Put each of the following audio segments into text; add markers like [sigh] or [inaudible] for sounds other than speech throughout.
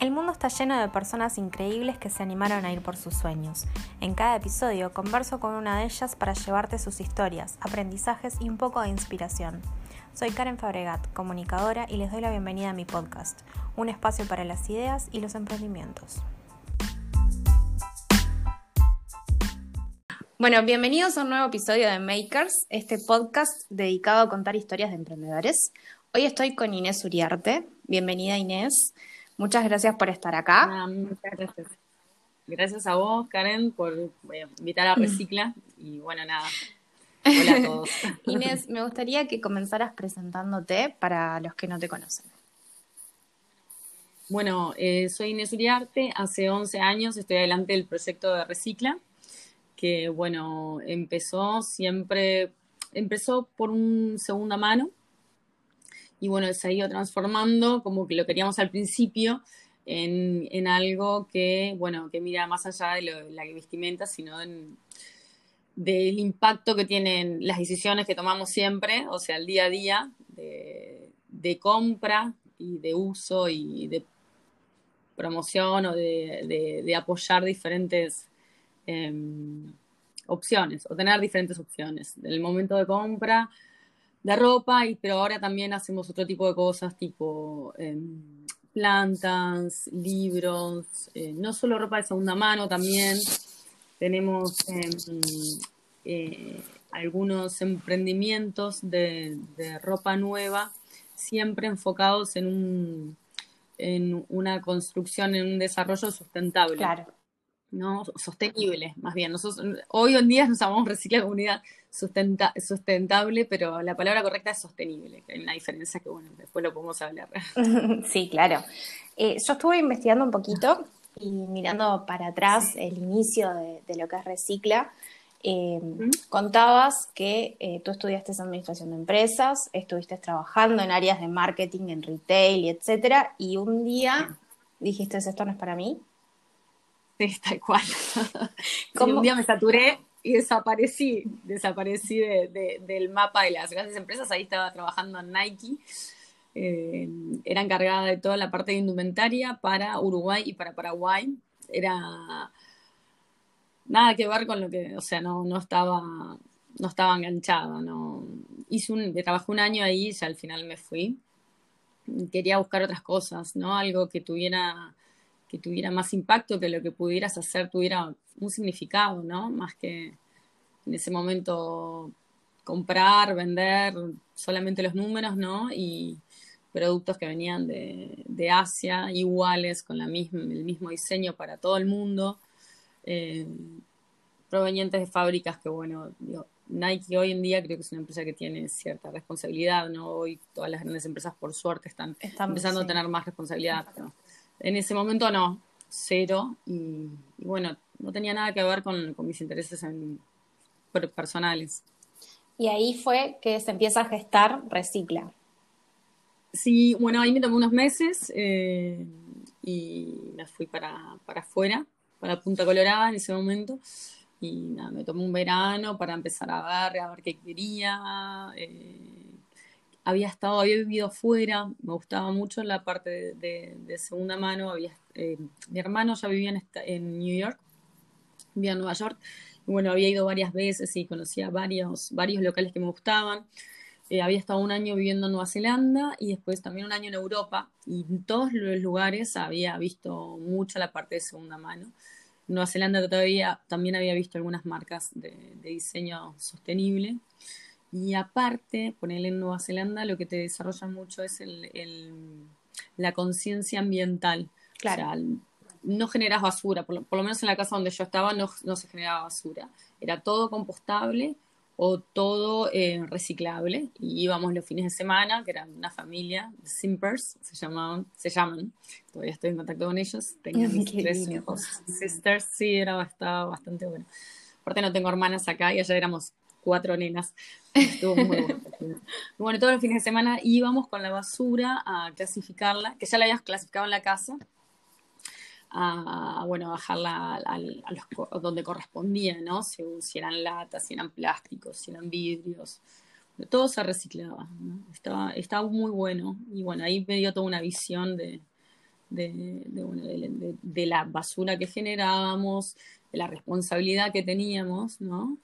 El mundo está lleno de personas increíbles que se animaron a ir por sus sueños. En cada episodio converso con una de ellas para llevarte sus historias, aprendizajes y un poco de inspiración. Soy Karen Fabregat, comunicadora, y les doy la bienvenida a mi podcast, un espacio para las ideas y los emprendimientos. Bueno, bienvenidos a un nuevo episodio de Makers, este podcast dedicado a contar historias de emprendedores. Hoy estoy con Inés Uriarte. Bienvenida Inés. Muchas gracias por estar acá. Ah, muchas gracias. Gracias a vos, Karen, por eh, invitar a [clears throat] Recicla. Y bueno, nada. Hola a todos. [laughs] Inés, me gustaría que comenzaras presentándote para los que no te conocen. Bueno, eh, soy Inés Uriarte. Hace 11 años estoy adelante del proyecto de Recicla, que bueno, empezó siempre, empezó por un segunda mano y bueno, se ha ido transformando como que lo queríamos al principio en, algo que, bueno, que mira más allá de, la vestimenta, sino del impacto que tienen las decisiones que tomamos siempre, o sea, el día a día de, compra y de uso y de promoción o de, apoyar diferentes em, opciones o tener diferentes opciones. En el momento de compra, de ropa, y, pero ahora también hacemos otro tipo de cosas, tipo em, plantas, libros, eh, no solo ropa de segunda mano, también tenemos em, eh, algunos emprendimientos de, ropa nueva, siempre enfocados en, un, en una construcción, en un desarrollo sustentable. Claro. ¿no? Sostenible, más bien. Nosotros, hoy en día nos llamamos Recicla Comunidad sustentable, pero la palabra correcta es sostenible. Hay una diferencia que, bueno, después lo podemos hablar. [laughs] Sí, claro. Eh, yo estuve investigando un poquito y mirando para atrás el inicio de, lo que es Recicla. Eh, contabas que eh, tú estudiaste administración de empresas, estuviste trabajando en áreas de marketing, en retail, etcétera, y un día dijiste esto no es para mí. Sí, tal cual. [laughs] un día me saturé y desaparecí, desaparecí del mapa de las grandes empresas, ahí estaba trabajando en Nike, eh, era encargada de toda la parte de indumentaria para Uruguay y para Paraguay, era nada que ver con lo que, o sea, no, no estaba, no estaba enganchada, no, hice un, trabajé un año ahí y ya al final me fui, quería buscar otras cosas, ¿no? Algo que tuviera que tuviera más impacto, que lo que pudieras hacer tuviera un significado, ¿no? Más que en ese momento comprar, vender solamente los números, ¿no? Y productos que venían de, Asia, iguales, con la misma, el mismo diseño para todo el mundo, eh, provenientes de fábricas que, bueno, Nike hoy en día creo que es una empresa que tiene cierta responsabilidad, ¿no? Hoy todas las grandes empresas, por suerte, están, empezando a tener más responsabilidad. ¿no? En ese momento no, cero. Y, bueno, no tenía nada que ver con, mis intereses en, personales. Y ahí fue que se empieza a gestar Recicla. Sí, bueno, ahí me tomé unos meses eh, y me fui para, para afuera, para Punta Colorada en ese momento. Y nada, me tomé un verano para empezar a ver, a ver qué quería. Eh, había estado, había vivido afuera, me gustaba mucho la parte de, segunda mano, había, eh, mi hermano ya vivía en, New York, vivía en Nueva York, y bueno, había ido varias veces y conocía varios, varios locales que me gustaban. Eh, había estado un año viviendo en Nueva Zelanda y después también un año en Europa y en todos los lugares había visto mucho la parte de segunda mano. En Nueva Zelanda todavía también había visto algunas marcas de, de diseño sostenible y aparte, ponerle en Nueva Zelanda, lo que te desarrolla mucho es el, la conciencia ambiental. Claro. no generas basura, por lo, menos en la casa donde yo estaba no, se generaba basura. Era todo compostable o todo eh, reciclable. Y íbamos los fines de semana, que eran una familia, Simpers, se llamaban, se llaman, todavía estoy en contacto con ellos. Tenía [laughs] mis tres hijos, sisters, sí, era, estaba bastante bueno. Aparte no tengo hermanas acá y allá éramos cuatro nenas. Estuvo muy bueno. [laughs] bueno, todos los fines de semana íbamos con la basura a clasificarla, que ya la habías clasificado en la casa, a, bueno, bajarla a, los, donde correspondía, ¿no? Si, eran latas, si eran plásticos, si eran vidrios. Todo se reciclaba, Estaba, estaba muy bueno. Y bueno, ahí me dio toda una visión de, de, la basura que generábamos, de la responsabilidad que teníamos, ¿no?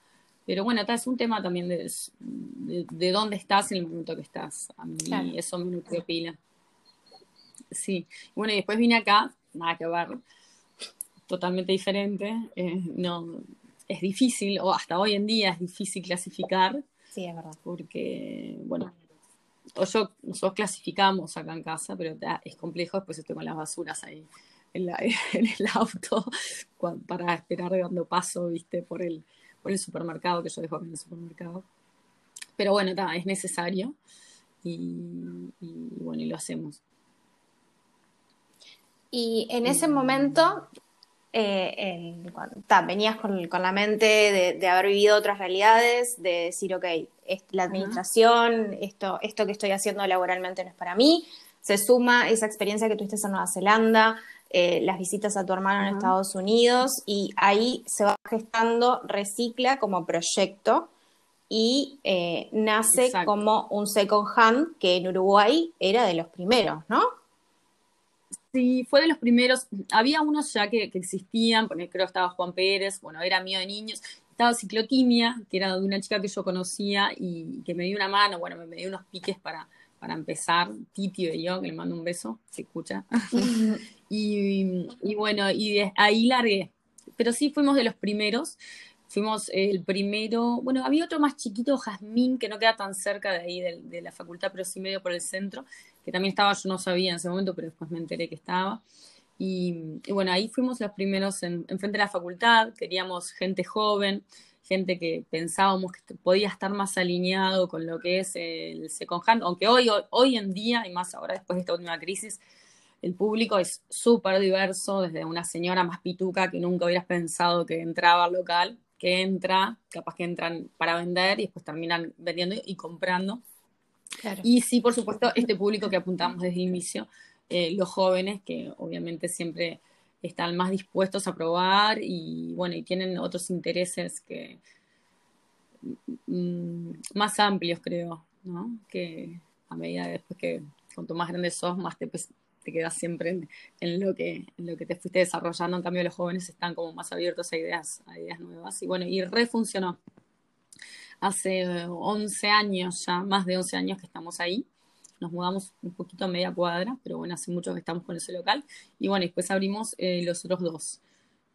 Pero bueno, es un tema también de, de, dónde estás en el momento que estás. A mí eso me nutre pila. Sí. Bueno, y después vine acá, nada que ver, totalmente diferente. Eh, no, es difícil, o hasta hoy en día es difícil clasificar. Sí, es verdad. Porque, bueno, nosotros clasificamos acá en casa, pero es complejo, después estoy con las basuras ahí en, [laughs] el auto para esperar dando paso, viste, por el, por el supermercado, que yo dejo en el supermercado. Pero bueno, es necesario y, bueno, y lo hacemos. Y en ese momento, eh, venías con, la mente de, haber vivido otras realidades, de decir, ok, la administración, esto, esto que estoy haciendo laboralmente no es para mí, se suma esa experiencia que tuviste en Nueva Zelanda, eh, las visitas a tu hermano en Estados Unidos, y ahí se va gestando Recicla como proyecto y eh, nace como un second hand que en Uruguay era de los primeros, ¿no? Sí, fue de los primeros. Había unos ya que, existían, creo que estaba Juan Pérez, bueno, era mío de niños. Estaba Ciclotimia, que era de una chica que yo conocía y que me dio una mano, bueno, me, dio unos piques para, para empezar. Titi de yo, que le mando un beso, se escucha. [laughs] y, y, bueno, y ahí largué. Pero sí fuimos de los primeros. Fuimos el primero, bueno, había otro más chiquito, Jazmín, que no queda tan cerca de ahí de, la facultad, pero sí medio por el centro, que también estaba, yo no sabía en ese momento, pero después me enteré que estaba. Y, bueno, ahí fuimos los primeros en, frente de la facultad, queríamos gente joven, gente que pensábamos que podía estar más alineado con lo que es el second hand, aunque hoy, hoy, hoy en día, y más ahora después de esta última crisis, el público es súper diverso, desde una señora más pituca que nunca hubieras pensado que entraba al local, que entra, capaz que entran para vender y después terminan vendiendo y comprando. Y sí, por supuesto, este público que apuntamos desde el inicio, eh, los jóvenes que obviamente siempre están más dispuestos a probar y bueno, y tienen otros intereses que mm, más amplios, creo, ¿no? Que a medida después que cuanto más grande sos, más te, pues, te quedas siempre en, lo que, en lo que te fuiste desarrollando. En cambio, los jóvenes están como más abiertos a ideas, a ideas nuevas. Y bueno, y refuncionó. Hace 11 años ya, más de 11 años que estamos ahí. Nos mudamos un poquito a media cuadra, pero bueno, hace mucho que estamos con ese local. Y bueno, después abrimos eh, los otros dos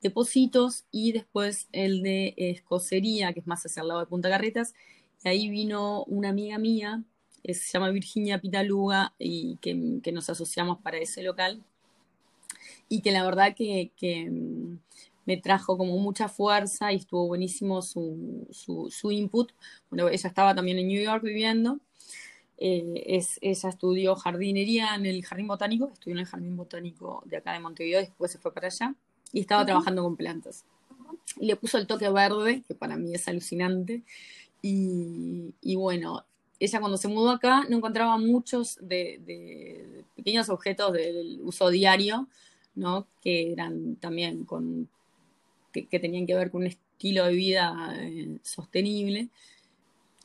depósitos y después el de escocería, que es más hacia el lado de Punta Carretas. Y ahí vino una amiga mía se llama Virginia Pitaluga y que, nos asociamos para ese local y que la verdad que, mm, me trajo como mucha fuerza y estuvo buenísimo su, su, input. Bueno, ella estaba también en New York viviendo. Eh, es, ella estudió jardinería en el jardín botánico, estudió en el jardín botánico de acá de Montevideo, después se fue para allá y estaba trabajando con plantas. Y le puso el toque verde, que para mí es alucinante. Y, y bueno, ella cuando se mudó acá no encontraba muchos de, pequeños objetos del uso diario, ¿no? Que eran también con, que, tenían que ver con un estilo de vida eh, sostenible.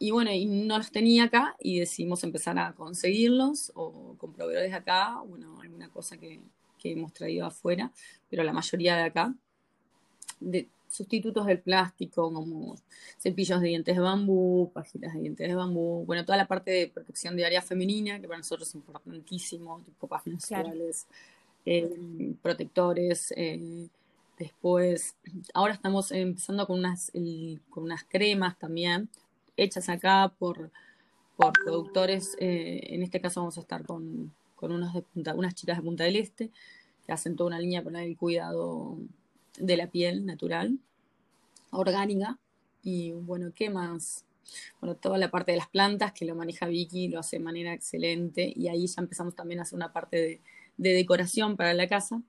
Y bueno, y no los tenía acá y decidimos empezar a conseguirlos o con proveedores de acá, bueno, alguna cosa que, que hemos traído afuera, pero la mayoría de acá. De, sustitutos del plástico, como cepillos de dientes de bambú, pajitas de dientes de bambú, bueno, toda la parte de protección de área femenina, que para nosotros es importantísimo, copas menstruales, eh, protectores. Eh, después, ahora estamos empezando con unas, con unas cremas también, hechas acá por, por productores. Eh, en este caso vamos a estar con, con unos de unas chicas de Punta del Este, que hacen toda una línea para el cuidado de la piel natural, orgánica. Y bueno, ¿qué más? Bueno, toda la parte de las plantas que lo maneja Vicky, lo hace de manera excelente. Y ahí ya empezamos también a hacer una parte de, decoración para la casa.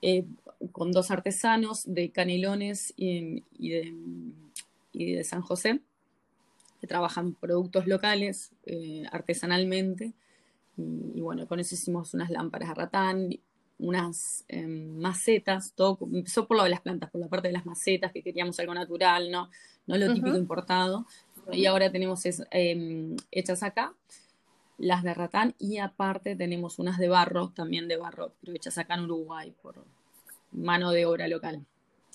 Eh, con dos artesanos de Canelones y, de, de, San José, que trabajan productos locales eh, artesanalmente. Y, y, bueno, con eso hicimos unas lámparas a ratán, unas em, macetas, todo empezó por lo de las plantas, por la parte de las macetas, que queríamos algo natural, no, no lo típico importado. Y ahora tenemos es, em, hechas acá. las de ratán y aparte tenemos unas de barro, también de barro, pero hechas acá en Uruguay por mano de obra local.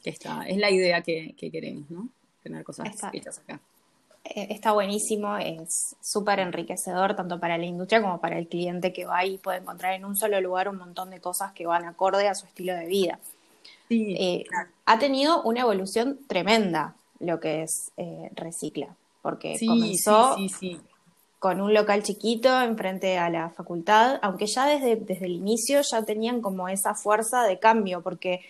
Que está, es la idea que, queremos, ¿no? Tener cosas hechas acá. Eh, está buenísimo, es súper enriquecedor tanto para la industria como para el cliente que va y puede encontrar en un solo lugar un montón de cosas que van acorde a su estilo de vida. Sí, eh, Ha tenido una evolución tremenda lo que es eh, Recicla, porque comenzó con un local chiquito enfrente a la facultad, aunque ya desde, desde el inicio ya tenían como esa fuerza de cambio, porque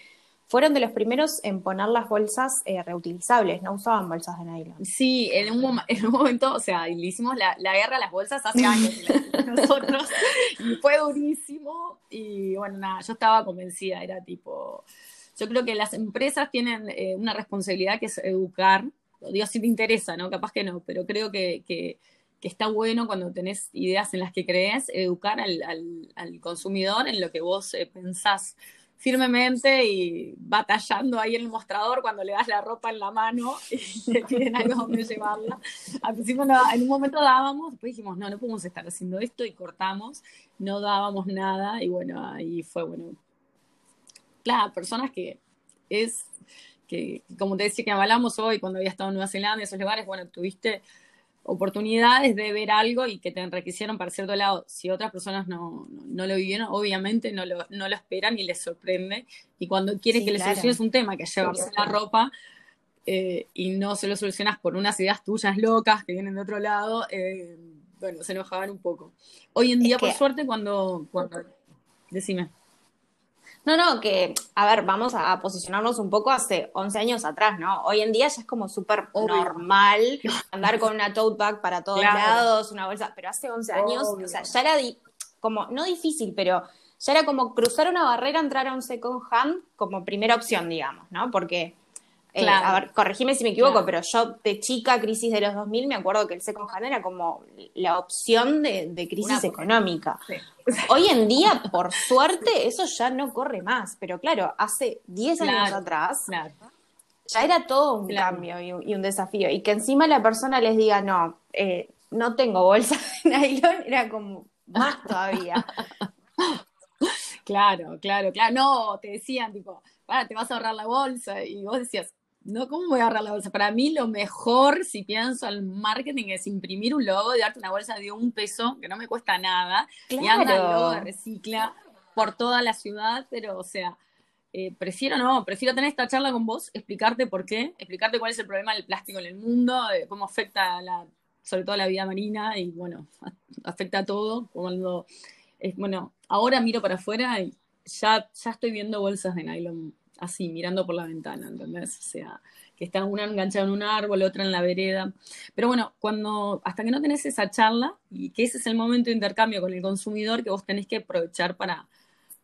fueron de los primeros en poner las bolsas eh, reutilizables, no usaban bolsas de nylon. Sí, en un, en un momento, o sea, le hicimos la, guerra a las bolsas hace años [laughs] nosotros, y fue durísimo, y bueno, nada, yo estaba convencida, era tipo, yo creo que las empresas tienen eh, una responsabilidad que es educar, digo si te interesa, ¿no? Capaz que no, pero creo que, que, está bueno cuando tenés ideas en las que crees, educar al, al, consumidor en lo que vos eh, pensás firmemente y batallando ahí en el mostrador cuando le das la ropa en la mano [laughs] y te piden algo donde llevarla. Al principio en un momento dábamos, después dijimos, no, no podemos estar haciendo esto y cortamos, no dábamos nada y bueno, ahí fue bueno. Claro, personas que es, que como te decía que hablamos hoy cuando había estado en Nueva Zelanda, esos lugares, bueno, tuviste oportunidades de ver algo y que te enriquecieron para cierto lado. Si otras personas no, no, lo vivieron, obviamente no lo, no lo esperan y les sorprende. Y cuando quieren que les soluciones un tema, que es llevarse la ropa, eh, y no se lo solucionas por unas ideas tuyas locas que vienen de otro lado, eh, bueno, se enojaban un poco. Hoy en día, por suerte, cuando, cuando... Decime. No, no, que, a ver, vamos a posicionarnos un poco hace 11 años atrás, ¿no? Hoy en día ya es como súper normal [laughs] andar con una tote bag para todos lados, una bolsa, pero hace 11 años, o sea, ya era como, no difícil, pero ya era como cruzar una barrera, entrar a un second hand como primera opción, digamos, ¿no? Porque eh, a ver, corregime si me equivoco, pero yo de chica, crisis de los 2000, me acuerdo que el second hand era como la opción de, crisis económica. Hoy en día, [laughs] por suerte, eso ya no corre más, pero claro, hace 10 años atrás ya era todo un cambio y un, desafío. Y que encima la persona les diga, no, eh, no tengo bolsa de nylon, era como más todavía. [laughs] Claro, claro, claro. No, te decían, tipo, para, te vas a ahorrar la bolsa. Y vos decías, no, ¿cómo voy a agarrar la bolsa? Para mí lo mejor, si pienso al marketing, es imprimir un logo y darte una bolsa de un peso, que no me cuesta nada, y anda el logo de recicla por toda la ciudad, pero o sea, eh, prefiero no, prefiero tener esta charla con vos, explicarte por qué, explicarte cuál es el problema del plástico en el mundo, cómo afecta la, sobre todo la vida marina y bueno, [laughs] afecta a todo. Cuando, bueno, ahora miro para afuera y ya, ya estoy viendo bolsas de nylon así, mirando por la ventana, ¿entendés? O sea, que está una enganchada en un árbol, otra en la vereda. Pero bueno, cuando, hasta que no tenés esa charla, y que ese es el momento de intercambio con el consumidor que vos tenés que aprovechar para,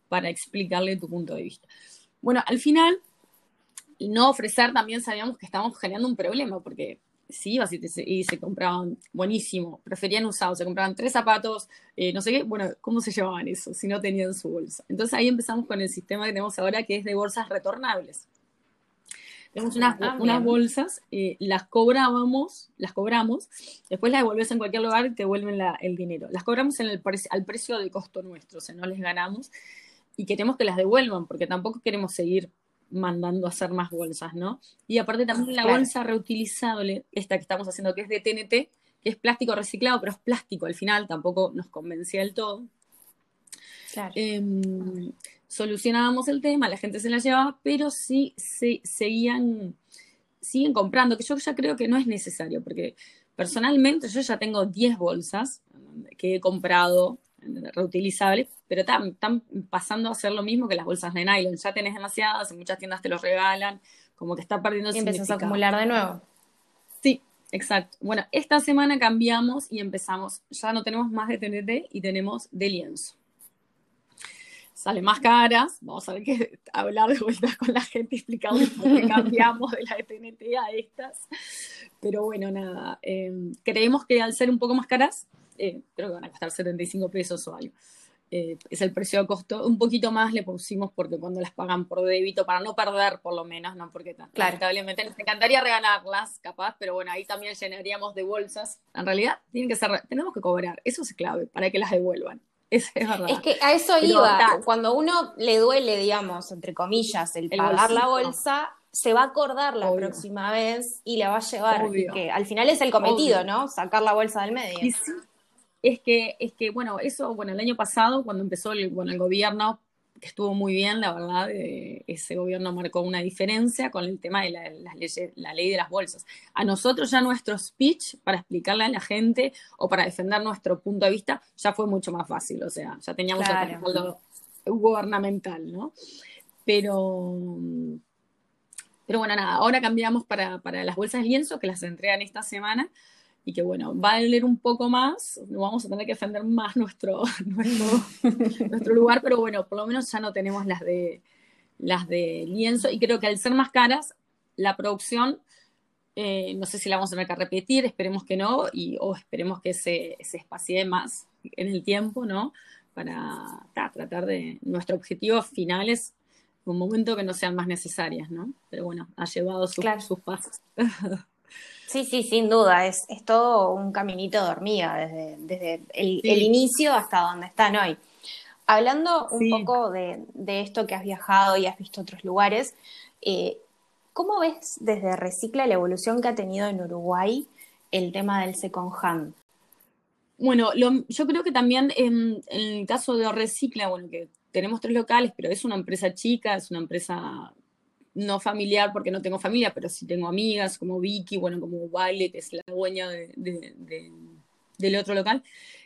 para explicarle tu punto de vista. Bueno, al final, y no ofrecer también sabíamos que estábamos generando un problema, porque sí ibas y, se compraban buenísimo, preferían usados, se compraban tres zapatos, eh, no sé qué, bueno, ¿cómo se llevaban eso si no tenían su bolsa? Entonces ahí empezamos con el sistema que tenemos ahora que es de bolsas retornables. Tenemos unas, ah, unas bolsas, eh, las cobrábamos, las cobramos, después las devolves en cualquier lugar y te vuelven el dinero. Las cobramos en el al precio de costo nuestro, o sea, no les ganamos y queremos que las devuelvan porque tampoco queremos seguir mandando a hacer más bolsas, ¿no? Y aparte también la bolsa reutilizable, esta que estamos haciendo, que es de TNT, que es plástico reciclado, pero es plástico al final, tampoco nos convencía del todo. Em, solucionábamos el tema, la gente se la llevaba, pero sí se, seguían, siguen comprando, que yo ya creo que no es necesario, porque personalmente yo ya tengo 10 bolsas que he comprado reutilizables, pero están, pasando a ser lo mismo que las bolsas de nylon. Ya tenés demasiadas, en muchas tiendas te los regalan, como que está perdiendo y empiezas a acumular de nuevo. Sí, exacto. Bueno, esta semana cambiamos y empezamos, ya no tenemos más de TNT y tenemos de lienzo. Sale más caras, vamos a ver qué [laughs] hablar de vuelta con la gente explicando por qué cambiamos de la de TNT a estas. Pero bueno, nada, eh, creemos que al ser un poco más caras, eh, creo que van a costar 75 pesos o algo. eh, es el precio de costo. Un poquito más le pusimos porque cuando las pagan por débito, para no perder por lo menos, ¿no? Porque lamentablemente nos encantaría regalarlas, capaz, pero bueno, ahí también llenaríamos de bolsas. En realidad, tienen que ser, tenemos que cobrar, eso es clave, para que las devuelvan. Es, verdad. Es que a eso iba, cuando uno le duele, digamos, entre comillas, el, pagar la bolsa, se va a acordar la próxima vez y la va a llevar. que al final es el cometido, ¿no? Sacar la bolsa del medio es que, es que, bueno, eso, bueno, el año pasado, cuando empezó el, bueno, el gobierno, que estuvo muy bien, la verdad, eh, ese gobierno marcó una diferencia con el tema de la, la, ley de las bolsas. A nosotros ya nuestro speech para explicarle a la gente o para defender nuestro punto de vista ya fue mucho más fácil, o sea, ya teníamos el respaldo gubernamental, ¿no? Pero, pero bueno, nada, ahora cambiamos para, para las bolsas de lienzo que las entregan esta semana y que bueno, va a doler un poco más, vamos a tener que defender más nuestro, [laughs] [laughs] nuestro, lugar, pero bueno, por lo menos ya no tenemos las de, las de lienzo y creo que al ser más caras, la producción, eh, no sé si la vamos a tener que repetir, esperemos que no, y, o esperemos que se, se espacie más en el tiempo, ¿no? Para tratar de, nuestro objetivo final es un momento que no sean más necesarias, ¿no? Pero bueno, ha llevado sus pasos. [laughs] Sí, sí, sin duda, es, es todo un caminito de hormiga desde, desde el, inicio hasta donde están hoy. Hablando un poco de, esto que has viajado y has visto otros lugares, eh, ¿cómo ves desde Recicla la evolución que ha tenido en Uruguay el tema del second hand? Bueno, yo creo que también en, en, el caso de Recicla, bueno, que tenemos tres locales, pero es una empresa chica, es una empresa no familiar porque no tengo familia, pero sí tengo amigas como Vicky, bueno, como Violet, que es la dueña del otro local.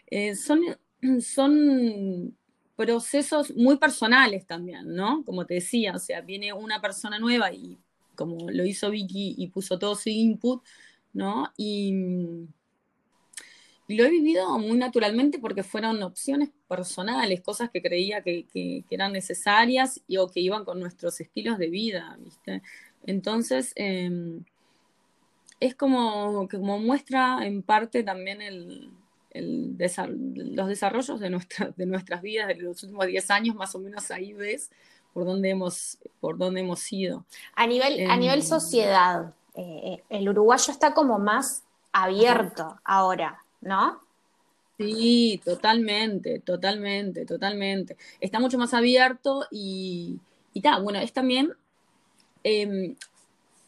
Eh, son, [clears throat] son procesos muy personales también, ¿no? Como te decía, o sea, viene una persona nueva y como lo hizo Vicky y puso todo su input, ¿no? Y lo he vivido muy naturalmente porque fueron opciones personales, cosas que creía que, eran necesarias y, o que iban con nuestros estilos de vida, ¿viste? Entonces, em, es como, como muestra en parte también el, los desarrollos de, nuestra, de nuestras vidas de los últimos 10 años, más o menos ahí ves por dónde hemos, por dónde hemos ido. A nivel, a nivel em, sociedad, eh, eh, el uruguayo está como más abierto ahora ¿no? Sí, totalmente, totalmente, totalmente. Está mucho más abierto y, y tal, bueno, es también, em,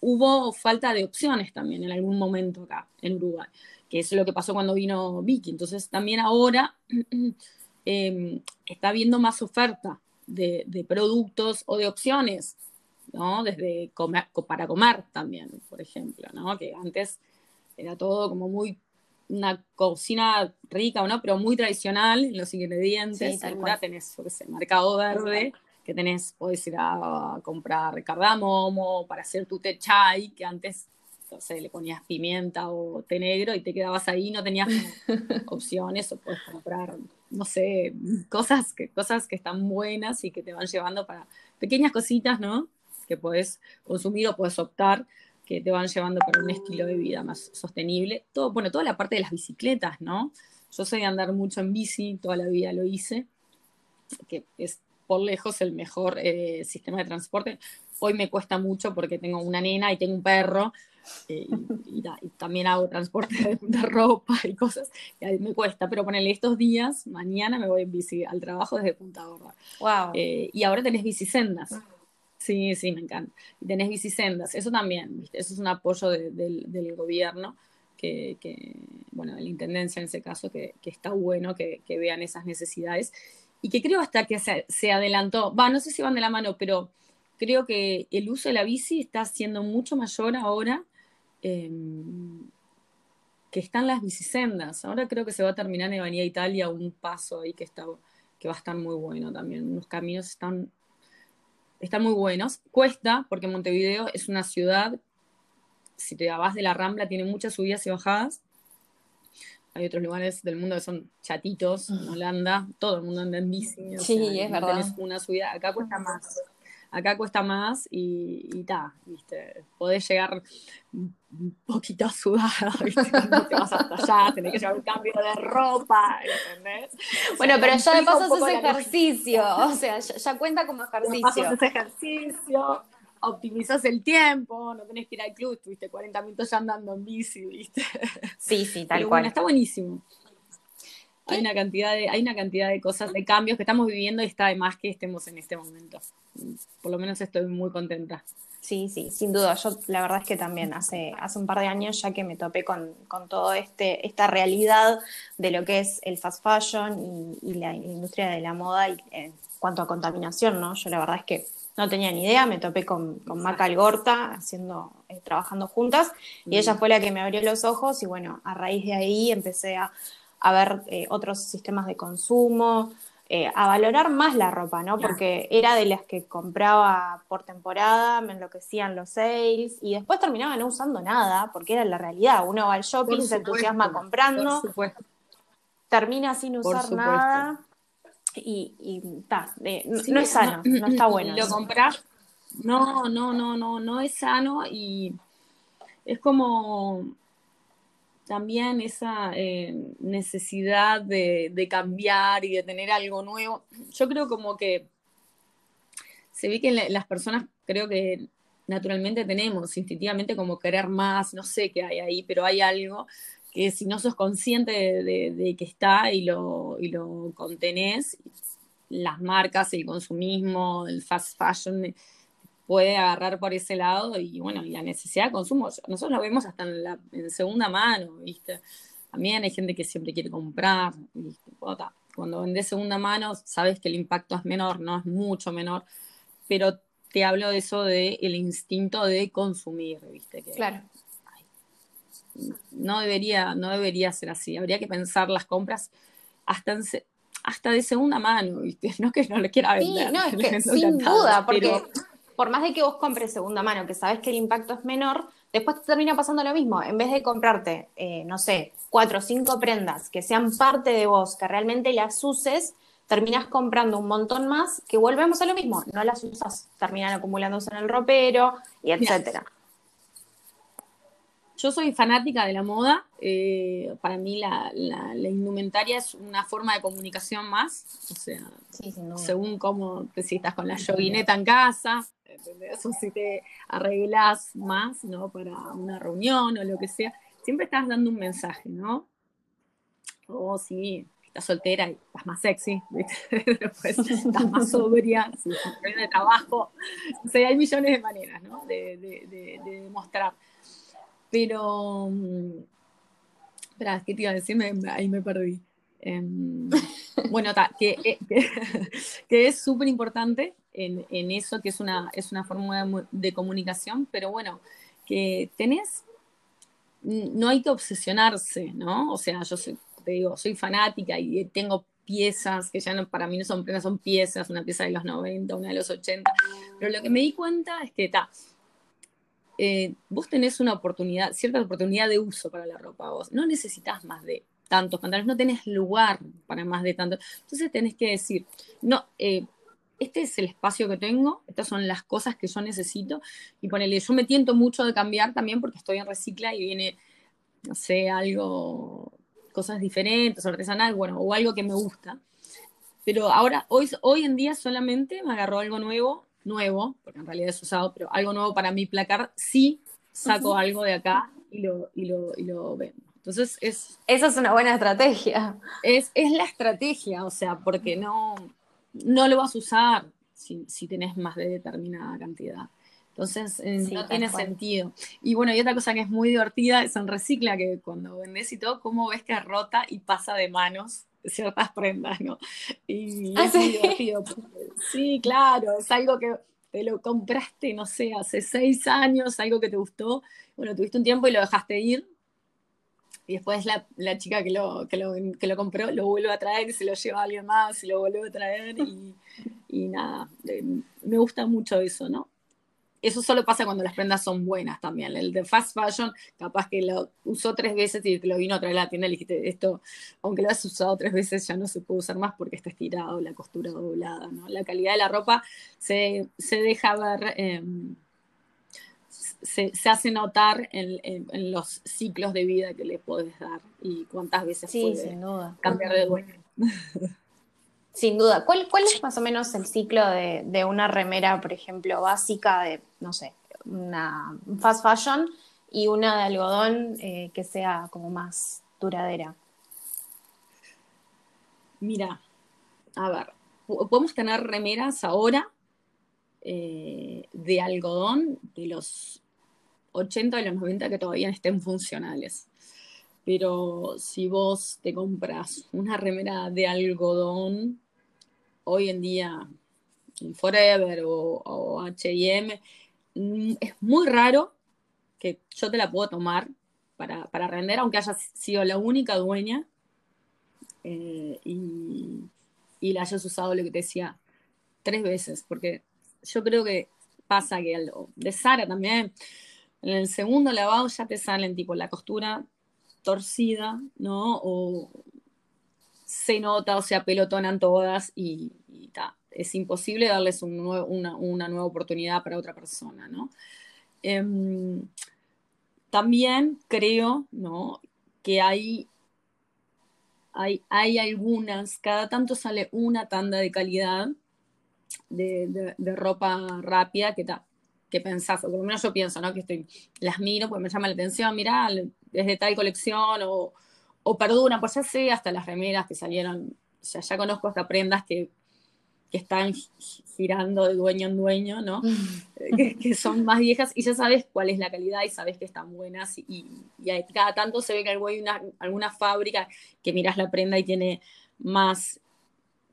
hubo falta de opciones también en algún momento acá, en Uruguay, que es lo que pasó cuando vino Vicky. Entonces también ahora [clears throat] em, está habiendo más oferta de, de, productos o de opciones, ¿no? Desde comer, para comer también, por ejemplo, ¿no? Que antes era todo como muy una cocina rica o no, pero muy tradicional en los ingredientes. Ahora tenés, yo qué sé, mercado verde, que tenés, podés ir a, comprar cardamomo para hacer tu té chai, que antes, no sé, le ponías pimienta o té negro y te quedabas ahí, no tenías [laughs] opciones, o puedes comprar, no sé, cosas que, cosas que están buenas y que te van llevando para pequeñas cositas, ¿no? Que puedes consumir o puedes optar que te van llevando para un estilo de vida más sostenible. Todo, bueno, toda la parte de las bicicletas, ¿no? Yo soy de andar mucho en bici, toda la vida lo hice, que es por lejos el mejor eh, sistema de transporte. Hoy me cuesta mucho porque tengo una nena y tengo un perro eh, y, también hago transporte de, ropa y cosas, y ahí me cuesta, pero ponele estos días, mañana me voy en bici al trabajo desde Punta Gorda. Wow. Eh, y ahora tenés bicisendas. Sí, sí, me encanta. Y tenés bicisendas, eso también, eso es un apoyo del gobierno, que, bueno, de la intendencia en ese caso, que, está bueno que, vean esas necesidades. Y que creo hasta que se, adelantó, va, no sé si van de la mano, pero creo que el uso de la bici está siendo mucho mayor ahora em, que están las bicisendas. Ahora creo que se va a terminar en Avenida Italia un paso ahí que, está, que va a estar muy bueno también. Los caminos están están muy buenos. Cuesta, porque Montevideo es una ciudad, si te vas de la Rambla, tiene muchas subidas y bajadas. Hay otros lugares del mundo que son chatitos, en Holanda, todo el mundo anda en bici. Sí, es verdad. Tenés una subida, acá cuesta más. Acá cuesta más y, y ta, ¿viste? Podés llegar un poquito sudada, [laughs] ¿viste? Cuando te vas hasta allá, tenés que llevar un cambio de ropa, ¿entendés? Bueno, pero ya de paso haces ejercicio, o sea, ya, cuenta como ejercicio. Haces ejercicio, optimizas el tiempo, no tenés que ir al club, estuviste 40 minutos ya andando en bici, ¿viste? Sí, sí, tal Pero cual. Bueno, está buenísimo. Hay una, cantidad de, hay una cantidad de cosas, de cambios que estamos viviendo y está de más que estemos en este momento. Por lo menos estoy muy contenta. Sí, sí, sin duda. Yo la verdad es que también hace, hace un par de años ya que me topé con, con toda este, esta realidad de lo que es el fast fashion y, la, industria de la moda y, en cuanto a contaminación, ¿no? Yo la verdad es que no tenía ni idea, me topé con, con Maca Algorta haciendo, eh, trabajando juntas y ella fue la que me abrió los ojos y bueno, a raíz de ahí empecé a, a ver eh, otros sistemas de consumo, eh, a valorar más la ropa, ¿no? Porque era de las que compraba por temporada, me enloquecían los sales y después terminaba no usando nada, porque era la realidad. Uno va al shopping, se entusiasma comprando, termina sin usar nada y, y no, es sano, no, está [clears throat] bueno. Lo compras, no, no, no, no, no es sano y es como también esa eh, necesidad de, cambiar y de tener algo nuevo. Yo creo como que se ve que las personas creo que naturalmente tenemos instintivamente como querer más, no sé qué hay ahí, pero hay algo que si no sos consciente de, que está y lo, y lo contenés, las marcas, el consumismo, el fast fashion, puede agarrar por ese lado y bueno, y la necesidad de consumo, nosotros lo vemos hasta en, la, segunda mano, ¿viste? También hay gente que siempre quiere comprar, ¿viste? Cuando vendes segunda mano, sabes que el impacto es menor, no es mucho menor, pero te hablo de eso del el instinto de consumir, ¿viste? Que, claro. no debería, no debería ser así, habría que pensar las compras hasta hasta de segunda mano, ¿viste? [laughs] No que no le quiera vender. Sí, no, es [laughs] que sin duda, porque por más de que vos compres segunda mano, que sabes que el impacto es menor, después te termina pasando lo mismo. En vez de comprarte, eh, no sé, cuatro o cinco prendas que sean parte de vos, que realmente las uses, terminas comprando un montón más que volvemos a lo mismo. No las usas, terminan acumulándose en el ropero y etcétera. Yo soy fanática de la moda. Eh, para mí la, indumentaria es una forma de comunicación más. O sea, según cómo si estás con la yoguineta en casa, ¿entendés? O si te arreglas más, ¿no? Para una reunión o lo que sea. Siempre estás dando un mensaje, ¿no? O si estás soltera y estás más sexy, [laughs] después estás más sobria, [laughs] si estás de trabajo. O sea, hay millones de maneras, ¿no? De, de, de demostrar. Pero, mm, espera, ¿qué te iba a decir? ahí me perdí. Em, bueno, eh, [laughs] que, es súper importante en, eso, que es una, es una fórmula de comunicación, pero bueno, que tenés, no hay que obsesionarse, ¿no? O sea, yo te digo, soy fanática y tengo piezas que ya no, para mí no son prendas, son piezas, una pieza de los 90, una de los 80, pero lo que me di cuenta es que está eh, vos tenés una oportunidad, cierta oportunidad de uso para la ropa, vos no necesitas más de tantos pantalones, no tenés lugar para más de tantos. Entonces tenés que decir, no, eh, este es el espacio que tengo, estas son las cosas que yo necesito, y ponele, yo me tiento mucho de cambiar también porque estoy en recicla y viene, no sé, algo, cosas diferentes, artesanal, bueno, o algo que me gusta. Pero ahora, hoy, hoy en día solamente me agarró algo nuevo nuevo, porque en realidad es usado, pero algo nuevo para mi placar, sí saco algo de acá y lo, y lo, y lo vendo. Entonces es... Esa es una buena estrategia. Es, es la estrategia, o sea, porque no, no lo vas a usar si, si tenés más de determinada cantidad. Entonces eh, no tiene sentido. Y bueno, y otra cosa que es muy divertida es en Recicla, que cuando vendés y todo, cómo ves que rota y pasa de manos ciertas prendas, ¿no? Y ¿Ah, es muy divertido. Sí, claro, es algo que te lo compraste, no sé, hace seis años, algo que te gustó, bueno, tuviste un tiempo y lo dejaste ir, y después la, chica que lo, que lo, que, lo, compró lo vuelve a traer y se lo lleva a alguien más y lo vuelve a traer y, y nada, eh, me gusta mucho eso, ¿no? eso solo pasa cuando las prendas son buenas también. El de fast fashion, capaz que lo usó tres veces y te lo vino a traer a la tienda y dijiste, esto, aunque lo has usado tres veces, ya no se puede usar más porque está estirado, la costura doblada, ¿no? La calidad de la ropa se, deja ver, em, se, hace notar en, los ciclos de vida que le puedes dar y cuántas veces sí, sin duda. cambiar de dueño. [laughs] Sin duda. ¿Cuál, cuál es más o menos el ciclo de, una remera, por ejemplo, básica de, no sé, una fast fashion y una de algodón eh, que sea como más duradera? Mira, a ver, podemos tener remeras ahora eh, de algodón de los 80 de los 90 que todavía estén funcionales. Pero si vos te compras una remera de algodón, hoy en día, en Forever o, HM, es muy raro que yo te la pueda tomar para, para render, aunque haya sido la única dueña eh, y, y, la hayas usado, lo que te decía, tres veces, porque yo creo que pasa que de Sara también, en el segundo lavado ya te salen tipo la costura torcida, ¿no? O se nota o se apelotonan todas y, es imposible darles una, nueva oportunidad para otra persona, ¿no? Em, también creo, ¿no? Que hay, hay, hay, algunas, cada tanto sale una tanda de calidad de, ropa rápida que, ta, que pensás, o por lo menos yo pienso, ¿no? Que estoy, las miro porque me llama la atención, mirá, desde tal colección o, o perduran, pues ya sé hasta las remeras que salieron, o sea, ya conozco hasta prendas que, están girando de dueño en dueño, ¿no? que, son más viejas y ya sabes cuál es la calidad y sabes que están buenas y, cada tanto se ve que hay una, alguna fábrica que miras la prenda y tiene más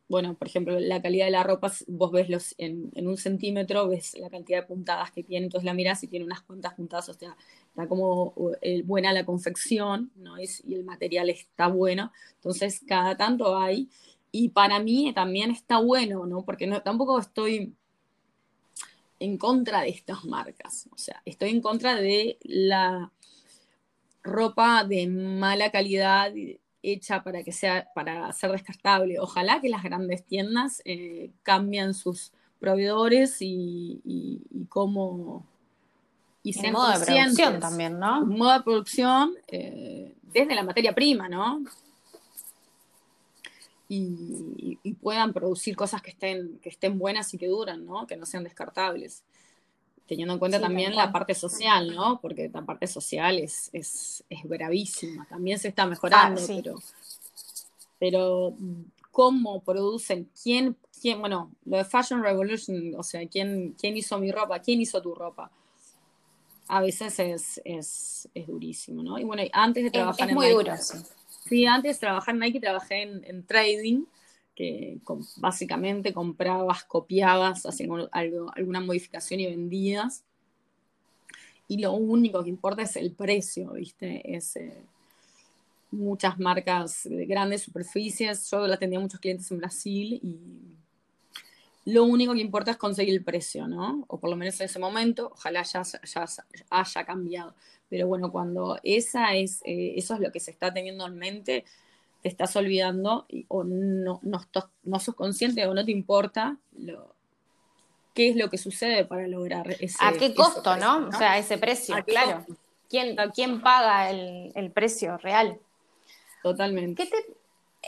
bueno, por ejemplo, la calidad de la ropa, vos ves los en, un centímetro, ves la cantidad de puntadas que tiene, entonces la miras y tiene unas cuantas puntadas, o sea, está como buena la confección, ¿no? y el material está bueno, entonces cada tanto hay, y para mí también está bueno, ¿no? Porque no, tampoco estoy en contra de estas marcas, o sea, estoy en contra de la ropa de mala calidad, hecha para que sea, para ser descartable. Ojalá que las grandes tiendas eh, cambien sus proveedores y, y, cómo y sean modo de producción también, ¿no? Modo de producción eh, desde la materia prima, ¿no? Y, y, puedan producir cosas que estén, que estén buenas y que duran, ¿no? Que no sean descartables teniendo en cuenta también la parte social, ¿no? Porque la parte social es, es, bravísima, también se está mejorando, ah, pero, pero cómo producen, quién, quién, bueno, lo de Fashion Revolution, o sea, quién, quién hizo mi ropa, quién hizo tu ropa, a veces es, es, es durísimo, ¿no? Y bueno, antes de trabajar es, muy Duro, sí. sí. antes de trabajar en Nike trabajé en, en trading, que básicamente comprabas, copiabas, hacían algo, alguna modificación y vendías. Y lo único que importa es el precio, ¿viste? Es, eh, muchas marcas de grandes superficies. Yo la tenía muchos clientes en Brasil y lo único que importa es conseguir el precio, ¿no? O por lo menos en ese momento, ojalá ya, ya haya cambiado. Pero bueno, cuando esa es, eh, eso es lo que se está teniendo en mente, te estás olvidando o no, no, no sos consciente o no te importa lo, qué es lo que sucede para lograr ese ¿A qué costo, no? O sea, ese precio, claro. ¿Quién, ¿Quién, paga el, precio real? Totalmente. ¿Qué te...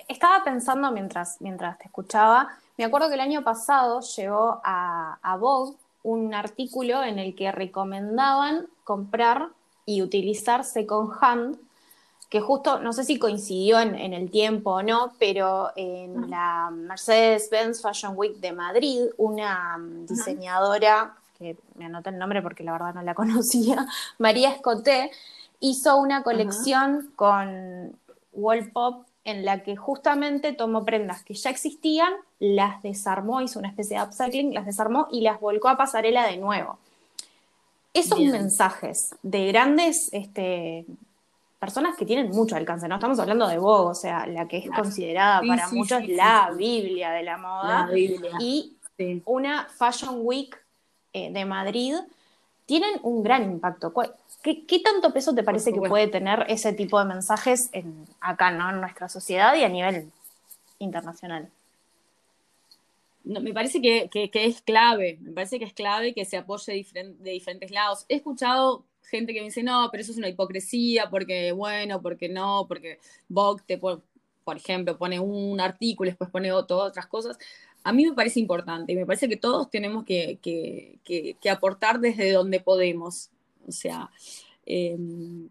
Estaba pensando mientras, mientras te escuchaba, me acuerdo que el año pasado llegó a, a Vogue un artículo en el que recomendaban comprar y utilizar second hand que justo, no sé si coincidió en, el tiempo o no, pero en la Mercedes-Benz Fashion Week de Madrid, una mm, diseñadora, que me anoté el nombre porque la verdad no la [laughs] conocía, María Escoté, hizo una colección con Wallpop en la que justamente tomó prendas que ya existían, las desarmó, hizo una especie de upcycling, las desarmó y las volcó a pasarela de nuevo. Esos mensajes de grandes este, personas que tienen mucho alcance, no estamos hablando de Vogue, o sea, la que es considerada para muchos la Biblia de la moda, y una Fashion Week eh, de Madrid tienen un gran impacto. ¿Qué, tanto peso te parece que puede tener ese tipo de mensajes en, acá, ¿no? en nuestra sociedad y a nivel internacional? me parece que, es clave, me parece que es clave que se apoye de, diferentes lados. He escuchado gente que me dice, no, pero eso es una hipocresía, porque bueno, porque no, porque Vogue te, por, ejemplo, pone un artículo y después pone todas otras cosas. A mí me parece importante y me parece que todos tenemos que, aportar desde donde podemos. O sea, em,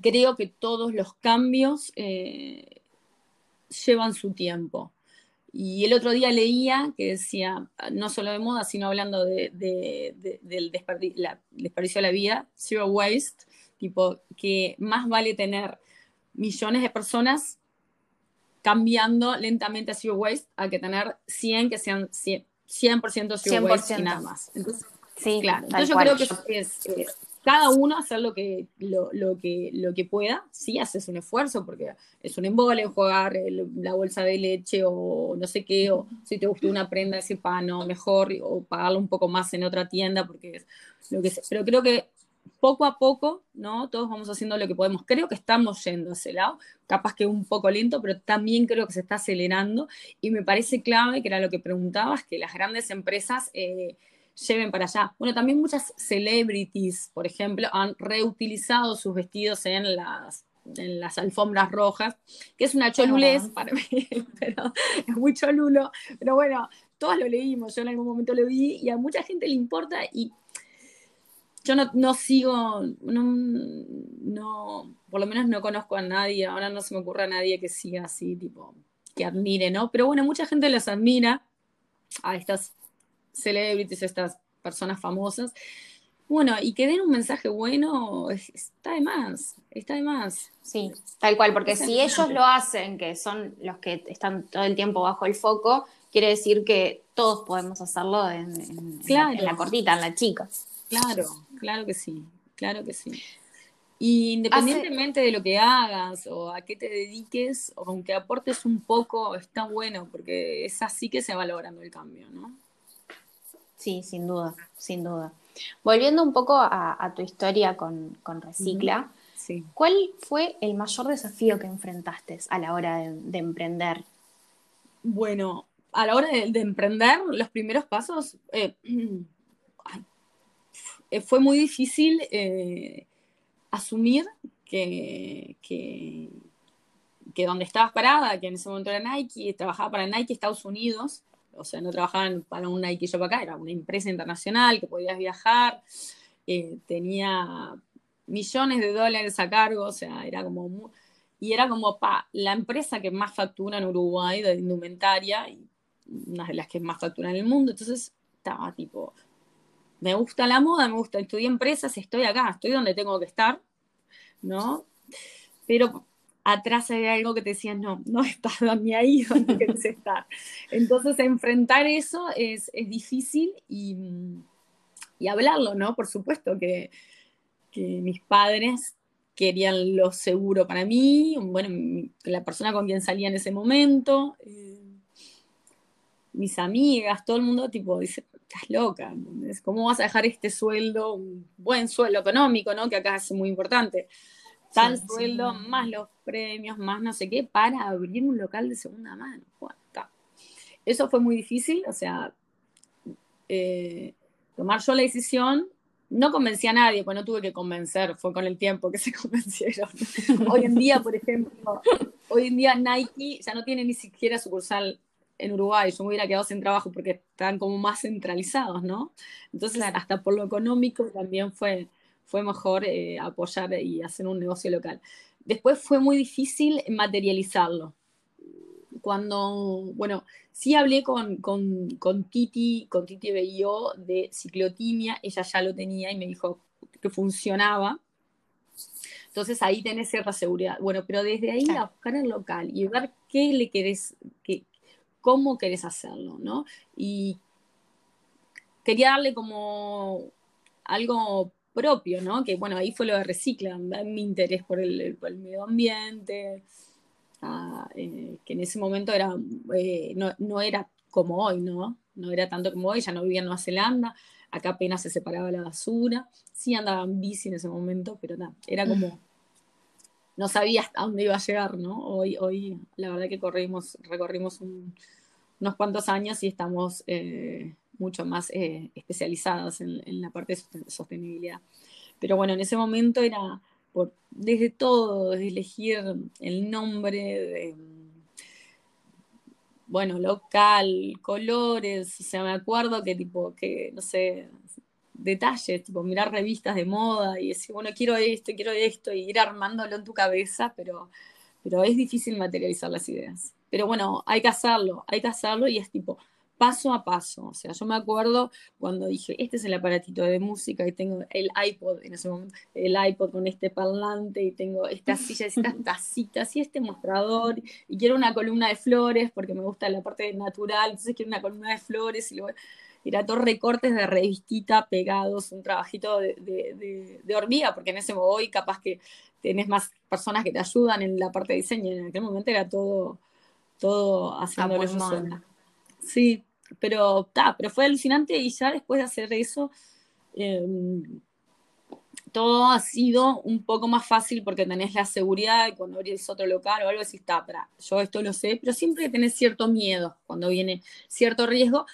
creo que todos los cambios eh, llevan su tiempo. Y el otro día leía que decía, no solo de moda, sino hablando de, del desperdicio de la vida, zero waste, tipo, que más vale tener millones de personas cambiando lentamente a zero waste a que tener 100 que sean 100%, 100 zero waste y nada más. Entonces, sí, claro. Entonces yo creo que es, cada uno hacer lo que, lo, que, lo que pueda, sí haces un esfuerzo, porque es un embole jugar la bolsa de leche o no sé qué, o si te gustó una prenda, decir, pa, no, mejor, o pagarlo un poco más en otra tienda, porque es lo que sé. Pero creo que poco a poco, ¿no? Todos vamos haciendo lo que podemos. Creo que estamos yendo a ese lado, capaz que un poco lento, pero también creo que se está acelerando y me parece clave, que era lo que preguntabas, que las grandes empresas... Eh, lleven para allá. Bueno, también muchas celebrities, por ejemplo, han reutilizado sus vestidos en las, en las alfombras rojas, que es una cholulez para [laughs] mí, pero es muy cholulo. Pero bueno, todos lo leímos, yo en algún momento lo vi y a mucha gente le importa y yo no, no sigo, no, no, por lo menos no conozco a nadie, ahora no se me ocurre a nadie que siga así, tipo, que admire, ¿no? Pero bueno, mucha gente los admira a estas celebrities, estas personas famosas. Bueno, y que den un mensaje bueno, está de más, está de más. Sí, tal cual, porque si ellos lo hacen, que son los que están todo el tiempo bajo el foco, quiere decir que todos podemos hacerlo en, la, cortita, en la chica. Claro, claro que sí, claro que sí. Y independientemente de lo que hagas o a qué te dediques, o aunque aportes un poco, está bueno, porque es así que se va logrando el cambio, ¿no? Sí, sin duda, sin duda. Volviendo un poco a, tu historia con, Recicla, ¿cuál fue el mayor desafío que enfrentaste a la hora de, emprender? Bueno, a la hora de, emprender, los primeros pasos, eh, [clears throat] eh, fue muy difícil eh, asumir que, que, que, donde estabas parada, que en ese momento era Nike, trabajaba para Nike Estados Unidos, o sea, no trabajaban para un Nike Shop acá, era una empresa internacional que podías viajar, eh, tenía millones de dólares a cargo, o sea, era como... y era como, pa, la empresa que más factura en Uruguay de indumentaria, y una de las que más factura en el mundo, entonces estaba tipo, me gusta la moda, me gusta, estudiar empresas, estoy acá, estoy donde tengo que estar, ¿no? Pero atrás hay algo que te decía, no, no estás [laughs] ni ahí donde quieres estar. Entonces, enfrentar eso es, difícil y, hablarlo, ¿no? Por supuesto que, mis padres querían lo seguro para mí, bueno, la persona con quien salía en ese momento, eh, mis amigas, todo el mundo tipo dice, estás loca, ¿cómo vas a dejar este sueldo, un buen sueldo económico, ¿no? Que acá es muy importante tal sueldo, más los premios, más no sé qué, para abrir un local de segunda mano. Eso fue muy difícil, o sea, eh, tomar yo la decisión, no convencí a nadie, pues no tuve que convencer, fue con el tiempo que [laughs] se convencieron. hoy en día, por ejemplo, hoy en día Nike ya no tiene ni siquiera sucursal en Uruguay, yo me hubiera quedado sin trabajo porque están como más centralizados, ¿no? Entonces, hasta por lo económico también fue, fue mejor eh, apoyar y hacer un negocio local. Después fue muy difícil materializarlo. Cuando, bueno, sí hablé con, con, Titi, con Titi Beyo de ciclotimia, ella ya lo tenía y me dijo que funcionaba. Entonces ahí tenés cierta seguridad. Bueno, pero desde ahí a buscar el local y ver qué le querés, qué, cómo querés hacerlo, ¿no? Y quería darle como algo propio, ¿no? Que bueno, ahí fue lo de Recicla, mi interés por el, medio ambiente, ah, eh, que en ese momento era, eh, no, era como hoy, ¿no? no era tanto como hoy, ya no vivía en Nueva Zelanda, acá apenas se separaba la basura, sí andaba en bici en ese momento, pero nada, era como, no sabía hasta dónde iba a llegar, ¿no? Hoy, hoy la verdad que corrimos, recorrimos unos cuantos años y estamos eh, mucho más eh, especializados en, la parte de sostenibilidad. Pero bueno, en ese momento era por, desde todo, desde elegir el nombre, de, bueno, local, colores, o sea, me acuerdo que tipo, que, no sé, detalles, tipo mirar revistas de moda y decir, bueno, quiero esto, quiero esto, y ir armándolo en tu cabeza, pero, pero es difícil materializar las ideas. Pero bueno, hay que hacerlo, hay que hacerlo y es tipo, paso a paso. O sea, yo me acuerdo cuando dije, este es el aparatito de música y tengo el iPod en ese momento, el iPod con este parlante y tengo estas [laughs] sillas, estas tacitas y este mostrador y quiero una columna de flores porque me gusta la parte natural, entonces quiero una columna de flores y luego era todo recortes de revistita pegados, un trabajito de, de, hormiga, porque en ese hoy capaz que tenés más personas que te ayudan en la parte de diseño, en aquel momento era todo, todo haciéndolo yo Sí, pero, ta, pero fue alucinante y ya después de hacer eso, em, todo ha sido un poco más fácil porque tenés la seguridad y cuando abrís otro local o algo decís, está, yo esto lo sé, pero siempre tenés cierto miedo cuando viene cierto riesgo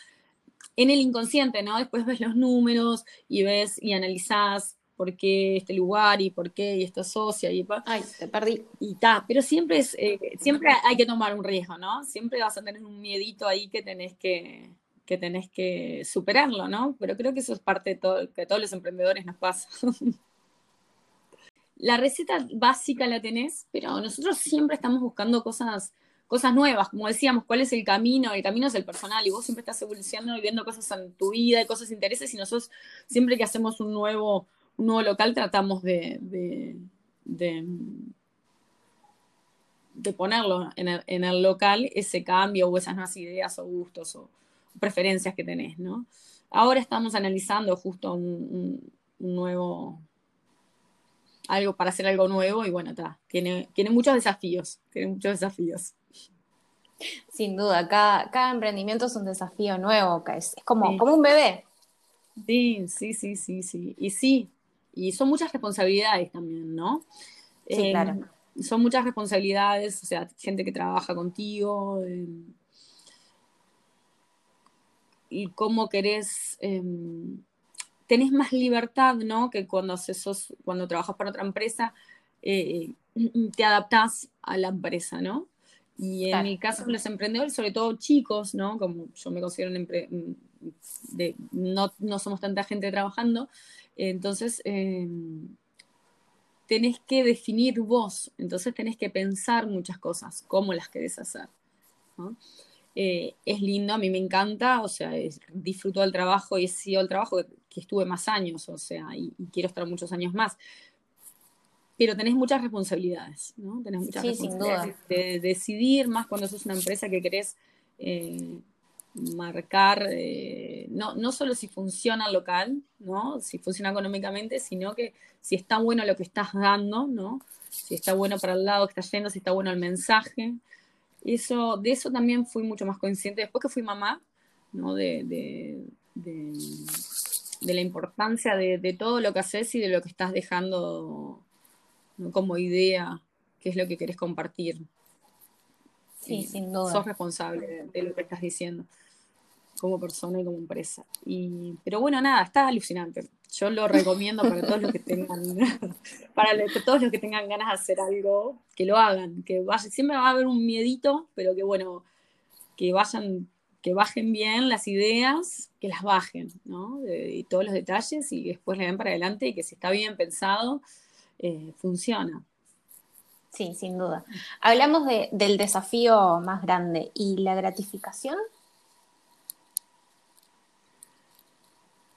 en el inconsciente, ¿no? Después ves los números y ves y analizás por qué este lugar y por qué y esta socia y ay te perdí. Y ta pero siempre es eh, siempre hay que tomar un riesgo no siempre vas a tener un miedito ahí que tenés que que tenés que superarlo no pero creo que eso es parte de todo que a todos los emprendedores nos pasa. [laughs] La receta básica la tenés pero nosotros siempre estamos buscando cosas cosas nuevas, como decíamos, cuál es el camino, el camino es el personal y vos siempre estás evolucionando y viendo cosas en tu vida y cosas intereses y nosotros siempre que hacemos un nuevo, nuevo local tratamos de, de, ponerlo en el, local, ese cambio o esas nuevas ideas o gustos o preferencias que tenés, ¿no? Ahora estamos analizando justo un, nuevo, algo para hacer algo nuevo y bueno, está, tiene, tiene muchos desafíos, tiene muchos desafíos. Sin duda, cada, cada emprendimiento es un desafío nuevo, es, es como, como un bebé. Sí, sí, sí, sí, sí. Y sí, y son muchas responsabilidades también, ¿no? Sí, em, claro. Son muchas responsabilidades, o sea, gente que trabaja contigo. Em, y cómo querés. Em, tenés más libertad, ¿no? Que cuando, sos, cuando trabajas para otra empresa, eh, te adaptás a la empresa, ¿no? Y en mi caso, los emprendedores, sobre todo chicos, ¿no? Como yo me considero un de, no, no somos tanta gente trabajando, entonces, em, tenés que definir vos, entonces tenés que pensar muchas cosas, cómo las querés hacer. Eh, es lindo, a mí me encanta, o sea, disfruto del trabajo y he sido el trabajo que, estuve más años, o sea, y, quiero estar muchos años más. Pero tenés muchas responsabilidades, ¿no? Tenés muchas responsabilidades de decidir, más cuando sos una empresa que querés eh, marcar eh, no, no solo si funciona local, ¿no? si funciona económicamente, sino que si está bueno lo que estás dando, ¿no? si está bueno para el lado que estás yendo, si está bueno el mensaje. Eso, de eso también fui mucho más consciente después que fui mamá, ¿no? de, de, la importancia de, todo lo que haces y de lo que estás dejando como idea, qué es lo que querés compartir. Sí, sin duda. Sos responsable de, lo que estás diciendo como persona y como empresa. Y, pero bueno, nada, está alucinante. Yo lo recomiendo para todos los que tengan, [laughs] para todos los que tengan ganas de hacer algo, que lo hagan, que vaya, siempre va a haber un miedito, pero que bueno, que vayan, que bajen bien las ideas, que las bajen, ¿no? y todos los detalles y después le den para adelante y que si está bien pensado, eh, funciona. Sí, sin duda. Hablamos del desafío más grande y la gratificación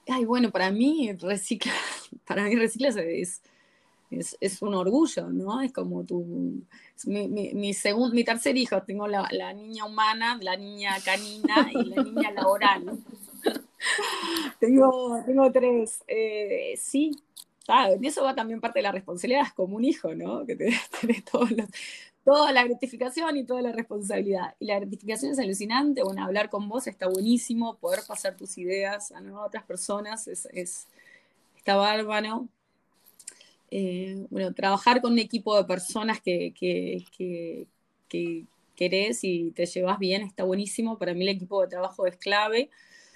Ay, bueno, para mí recicla, [laughs] para mí recicla es, es, un orgullo, ¿no? Es como tu, mi, mi, mi tercer hijo, tengo la, niña humana, la niña canina y la niña laboral. [laughs] tengo, tengo tres. Eh, sí, en eso va también parte de la responsabilidad, es como un hijo, ¿no? Que [laughs] tenés, todos los, toda la gratificación y toda la responsabilidad. Y la gratificación es alucinante, bueno, hablar con vos está buenísimo, poder pasar tus ideas a otras personas es, es, está bárbaro. Eh, bueno, trabajar con un equipo de personas que, que, que, que, querés y te llevas bien está buenísimo. Para mí el equipo de trabajo es clave.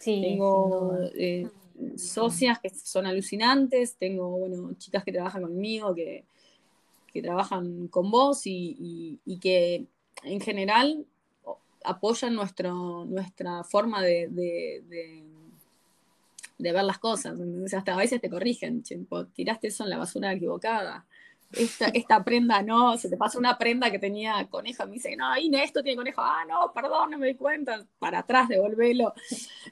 Tengo eh, socias que son alucinantes, tengo, bueno, chicas que trabajan conmigo, que, que trabajan con vos y, que en general apoyan nuestro, nuestra forma de, de, ver las cosas. hasta a veces te corrigen, tiraste eso en la basura equivocada. Esta, esta, prenda no, se te pasa una prenda que tenía conejo, me dice, no, Inés, esto tiene conejo, ah, no, perdón, no me di cuenta, para atrás, devolvelo.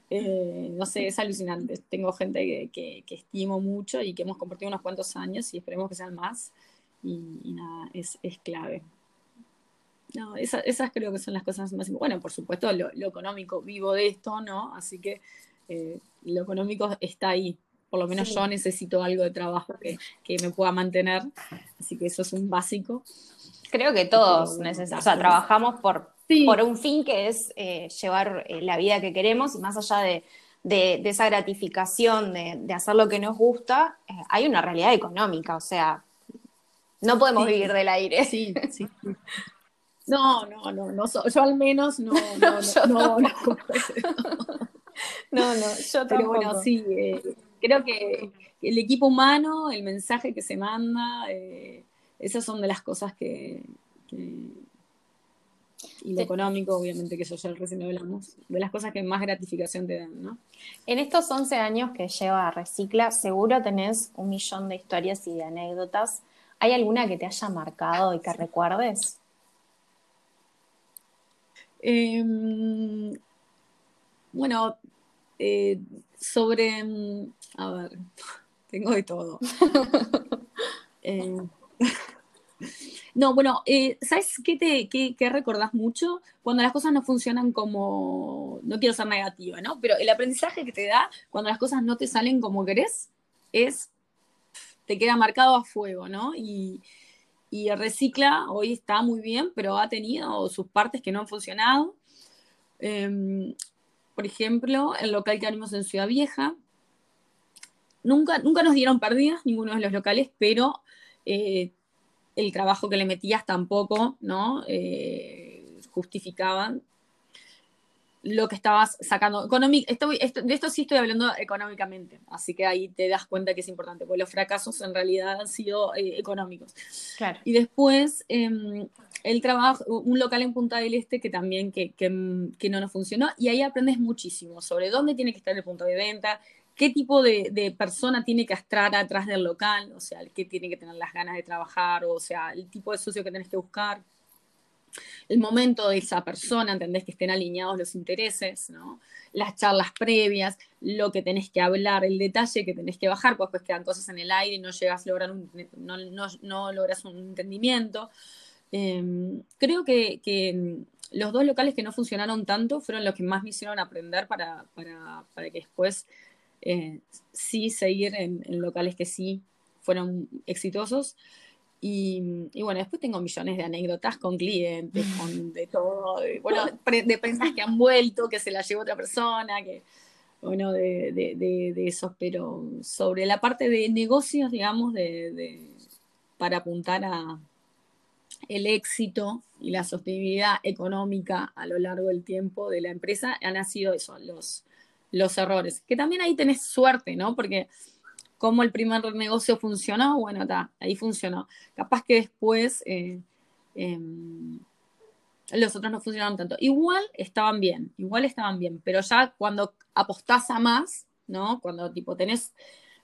Eh, no sé, es alucinante. Tengo gente que, que, estimo mucho y que hemos compartido unos cuantos años y esperemos que sean más y, nada, es, es, clave. No, esas, esas creo que son las cosas más importantes. Bueno, por supuesto, lo, económico, vivo de esto, ¿no? Así que eh, lo económico está ahí. Por lo menos yo necesito algo de trabajo que, que, me pueda mantener. Así que eso es un básico. Creo que todos necesitamos, o sea, trabajamos por, por un fin que es eh, llevar eh, la vida que queremos y más allá de, de, esa gratificación de, de, hacer lo que nos gusta, hay una realidad económica, o sea, no podemos vivir del aire. Sí, sí. [laughs] No, no, no, no yo al menos no, no, [laughs] no, no, [laughs] no, no, yo Pero bueno, sí, eh, creo que el equipo humano, el mensaje que se manda, eh, esas son de las cosas que, y lo económico, obviamente, que eso ya recién hablamos, de las cosas que más gratificación te dan, ¿no? En estos 11 años que lleva Recicla, seguro tenés un millón de historias y de anécdotas ¿Hay alguna que te haya marcado y que recuerdes? Em, bueno, eh, sobre, a ver, [laughs] tengo de todo. [laughs] Em, [laughs] no, bueno, eh, ¿sabes qué, te, qué, recordás mucho? Cuando las cosas no funcionan como, no quiero ser negativa, ¿no? Pero el aprendizaje que te da cuando las cosas no te salen como querés es te queda marcado a fuego, ¿no? Y, y Recicla hoy está muy bien, pero ha tenido sus partes que no han funcionado. Em, por ejemplo, el local que abrimos en Ciudad Vieja, nunca, nunca nos dieron pérdidas, ninguno de los locales, pero eh, el trabajo que le metías tampoco, ¿no? Eh, justificaban lo que estabas sacando. de esto sí estoy hablando económicamente, así que ahí te das cuenta que es importante, porque los fracasos en realidad han sido eh, económicos. Y después, em, el trabajo, un local en Punta del Este que también que, que, no nos funcionó, y ahí aprendes muchísimo sobre dónde tiene que estar el punto de venta, qué tipo de, de, persona tiene que estar atrás del local, o sea, el que tiene que tener las ganas de trabajar, o sea, el tipo de socio que tenés que buscar el momento de esa persona, entendés que estén alineados los intereses, ¿no? Las charlas previas, lo que tenés que hablar, el detalle que tenés que bajar, pues, pues quedan cosas en el aire y no llegas a lograr un, no, no, logras un entendimiento. Em, creo que, que, los dos locales que no funcionaron tanto fueron los que más me hicieron aprender para, para, para que después eh, sí seguir en locales que sí fueron exitosos. Y, bueno, después tengo millones de anécdotas con clientes, [laughs] con de todo, de, bueno, [laughs] de prendas que han vuelto, que se las llevó otra persona, que, bueno, de, de, de, eso, pero sobre la parte de negocios, digamos, de, para apuntar a el éxito y la sostenibilidad económica a lo largo del tiempo de la empresa, han sido eso, los, los errores. Que también ahí tenés suerte, ¿no? Porque cómo el primer negocio funcionó, bueno, está, ahí funcionó. Capaz que después eh, em, los otros no funcionaron tanto. Igual estaban bien, igual estaban bien, pero ya cuando apostás a más, ¿no? Cuando tipo tenés,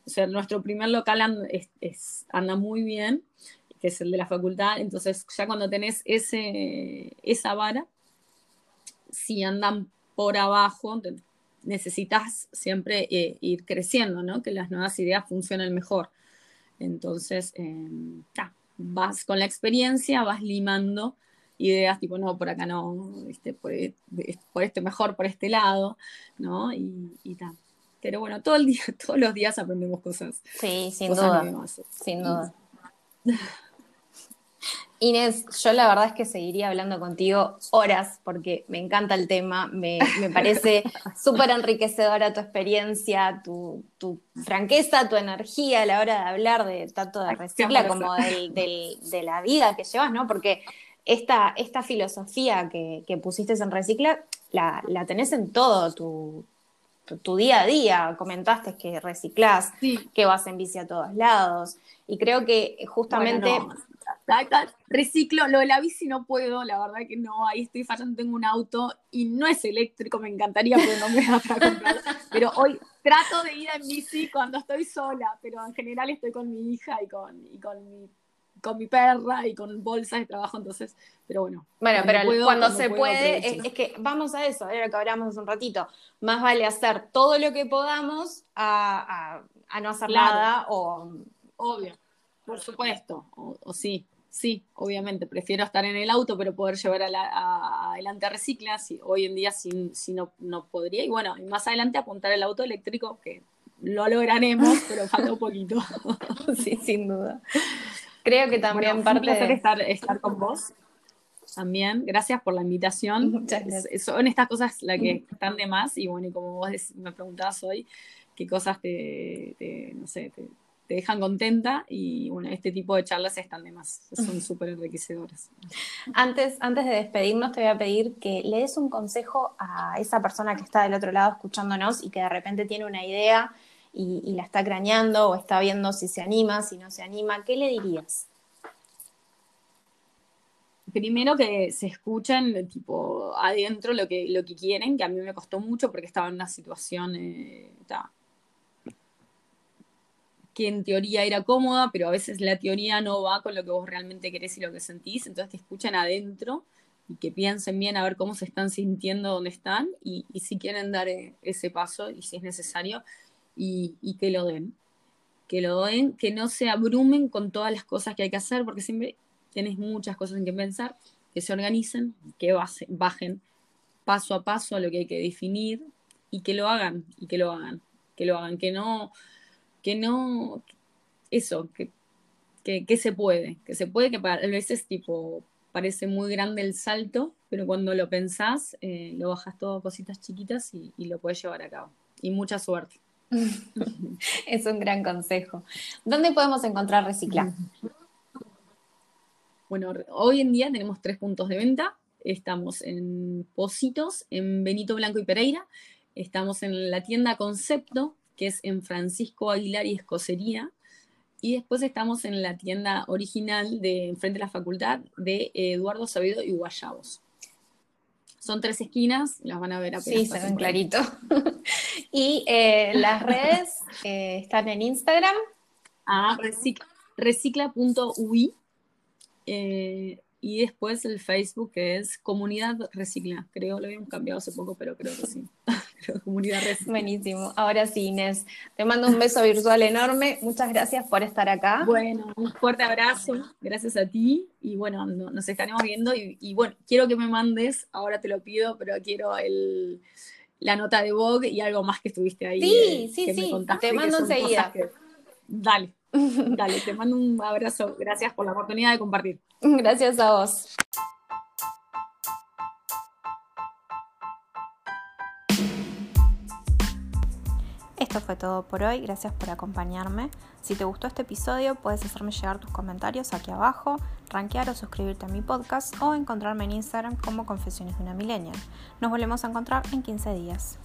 o sea, nuestro primer local anda, muy bien, que es el de la facultad, entonces ya cuando tenés ese, esa vara, si andan por abajo, necesitas siempre eh, ir creciendo, ¿no? Que las nuevas ideas funcionen mejor. Entonces, em, vas con la experiencia, vas limando ideas tipo, no, por acá no, por, este mejor, por este lado, ¿no? Y, Pero bueno, todo el día, [laughs] todos los días aprendemos cosas. Sí, sin duda. Sin duda. Inés, yo la verdad es que seguiría hablando contigo horas porque me encanta el tema, me, parece [laughs] súper enriquecedora tu experiencia, tu, franqueza, tu energía a la hora de hablar de tanto de recicla como de la vida que llevas, ¿no? Porque esta, esta filosofía que, pusiste en recicla la, tenés en todo tu, tu, día a día. Comentaste que reciclás, que vas en bici a todos lados. Y creo que justamente reciclo, lo de la bici no puedo, la verdad que no, ahí estoy fallando, tengo un auto y no es eléctrico, me encantaría, pero no me da para comprar. Pero hoy trato de ir en bici cuando estoy sola, pero en general estoy con mi hija y con, y con mi con mi perra y con bolsas de trabajo, entonces, pero bueno. Bueno, pero cuando, se puede, es, que vamos a eso, era lo que hablamos hace un ratito, más vale hacer todo lo que podamos a, no hacer nada o... Obvio, por supuesto, o, sí, sí, obviamente, prefiero estar en el auto, pero poder llevar adelante a recicla, si, hoy en día si, si no, no podría, y bueno, más adelante apuntar el auto eléctrico, que lo lograremos, [laughs] pero falta un poquito. [laughs] sí, sin duda. Creo que también parte. Un placer estar, estar con vos. También, gracias por la invitación. son estas cosas las que están de más. Y bueno, y como vos me preguntabas hoy, qué cosas te, no sé, te, dejan contenta y bueno, este tipo de charlas están de más, son súper enriquecedoras. Antes, antes de despedirnos, te voy a pedir que le des un consejo a esa persona que está del otro lado escuchándonos y que de repente tiene una idea y, la está craneando o está viendo si se anima, si no se anima, ¿qué le dirías? Primero que se escuchen tipo adentro lo que, lo que quieren, que a mí me costó mucho porque estaba en una situación eh, que en teoría era cómoda, pero a veces la teoría no va con lo que vos realmente querés y lo que sentís, entonces te escuchan adentro y que piensen bien a ver cómo se están sintiendo donde están y, si quieren dar eh, ese paso y si es necesario, y, que lo den. Que lo den, que no se abrumen con todas las cosas que hay que hacer, porque siempre tienes muchas cosas en que pensar, que se organicen, que bajen paso a paso a lo que hay que definir y que lo hagan, y que lo hagan, que lo hagan, que no, que no, eso, que, que, se puede, que se puede, que a veces tipo parece muy grande el salto, pero cuando lo pensás, eh, lo bajas todo a cositas chiquitas y, y lo puedes llevar a cabo. Y mucha suerte. [laughs] es un gran consejo. ¿Dónde podemos encontrar Recicla? [laughs] Bueno, hoy en día tenemos tres puntos de venta. Estamos en Positos, en Benito Blanco y Pereira. Estamos en la tienda Concepto, que es en Francisco Aguilar y Escocería. Y después estamos en la tienda original de enfrente de la facultad de Eduardo Sabido y Guayabos. Son tres esquinas, las van a ver apenas. Sí, se ven clarito. [laughs] y eh, las redes eh, están en Instagram. Ah, recicla.ui. Eh, y después el Facebook que es Comunidad Recicla. Creo lo habíamos cambiado hace poco, pero creo que sí. [laughs] Comunidad Recicla. Buenísimo. Ahora sí, Inés, te mando un beso virtual enorme. Muchas gracias por estar acá. Bueno, un fuerte abrazo. Gracias a ti. Y bueno, nos estaremos viendo. Y, bueno, quiero que me mandes, ahora te lo pido, pero quiero el, la nota de Vogue y algo más que estuviste ahí. Sí, sí, sí. te mando enseguida. Dale. [laughs] Dale, te mando un abrazo. Gracias por la oportunidad de compartir. Gracias a vos. Esto fue todo por hoy, gracias por acompañarme. Si te gustó este episodio, puedes hacerme llegar tus comentarios aquí abajo, rankear o suscribirte a mi podcast o encontrarme en Instagram como Confesiones de una Millennial. Nos volvemos a encontrar en 15 días.